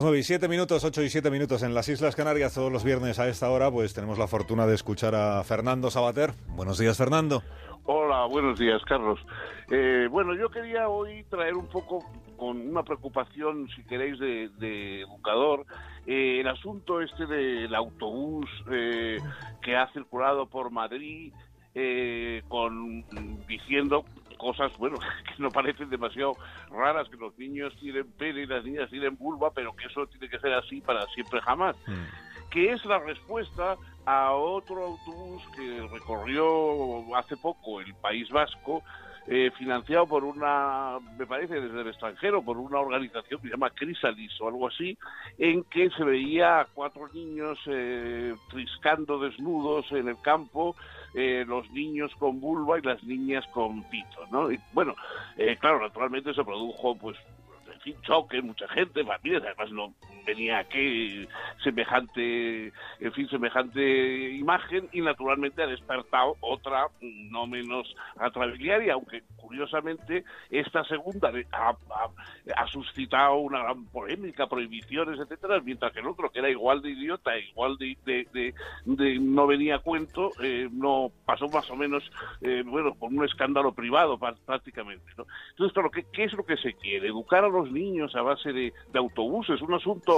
9 y 7 minutos, 8 y 7 minutos en las Islas Canarias, todos los viernes a esta hora, pues tenemos la fortuna de escuchar a Fernando Sabater. Buenos días, Fernando. Hola, buenos días, Carlos. Eh, bueno, yo quería hoy traer un poco con una preocupación, si queréis, de, educador, eh, el asunto este del autobús eh, que ha circulado por Madrid con diciendo cosas, bueno, que no parecen demasiado raras, que los niños tienen pene y las niñas tienen vulva, pero que eso tiene que ser así para siempre jamás. Mm. Que es la respuesta a otro autobús que recorrió hace poco el País Vasco, eh, financiado por una, me parece desde el extranjero, por una organización que se llama Crisalis o algo así, en que se veía a cuatro niños eh, triscando desnudos en el campo, eh, los niños con vulva y las niñas con pito, ¿no? Y bueno, claro, naturalmente se produjo pues en choque, mucha gente, familias, además no venía aquí semejante, en fin, semejante imagen y naturalmente ha despertado otra no menos atrabiliaria, aunque curiosamente esta segunda ha, suscitado una gran polémica, prohibiciones, etcétera, mientras que el otro, que era igual de idiota, igual de, no venía a cuento, eh, no pasó más o menos, eh, bueno, con un escándalo privado prácticamente. ¿no? Entonces, claro, ¿qué, ¿qué, es lo que se quiere? Educar a los niños a base de, autobuses, un asunto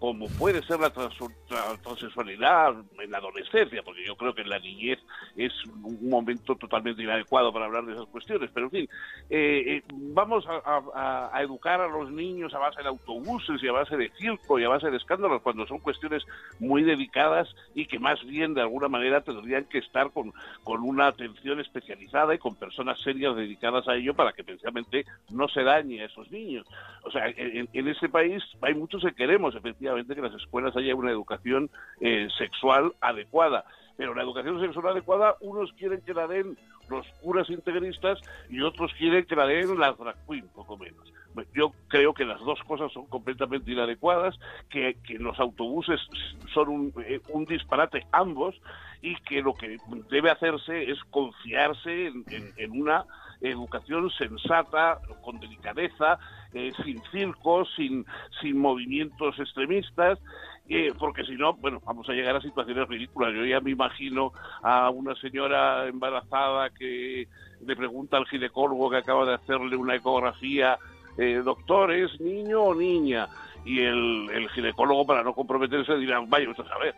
como puede ser la, transexualidad en la adolescencia, porque yo creo que en la niñez es un momento totalmente inadecuado para hablar de esas cuestiones, pero en fin, eh, eh, vamos a, educar a los niños a base de autobuses y a base de circo y a base de escándalos cuando son cuestiones muy delicadas y que más bien de alguna manera tendrían que estar con, con una atención especializada y con personas serias dedicadas a ello para que precisamente no se dañe a esos niños. O sea, en, en este país hay muchos que queremos efectivamente que las escuelas haya una educación eh, sexual adecuada. Pero la educación sexual adecuada, unos quieren que la den los curas integristas y otros quieren que la den las drag poco menos. Yo creo que las dos cosas son completamente inadecuadas, que, que los autobuses son un, eh, disparate ambos y que lo que debe hacerse es confiarse en, en una educación sensata, con delicadeza, eh, sin circos, sin, sin movimientos extremistas, eh, porque si no, bueno, vamos a llegar a situaciones ridículas. Yo ya me imagino a una señora embarazada que le pregunta al ginecólogo que acaba de hacerle una ecografía, eh, doctor, ¿es niño o niña? Y el, el ginecólogo, para no comprometerse, dirá, vaya, usted a saber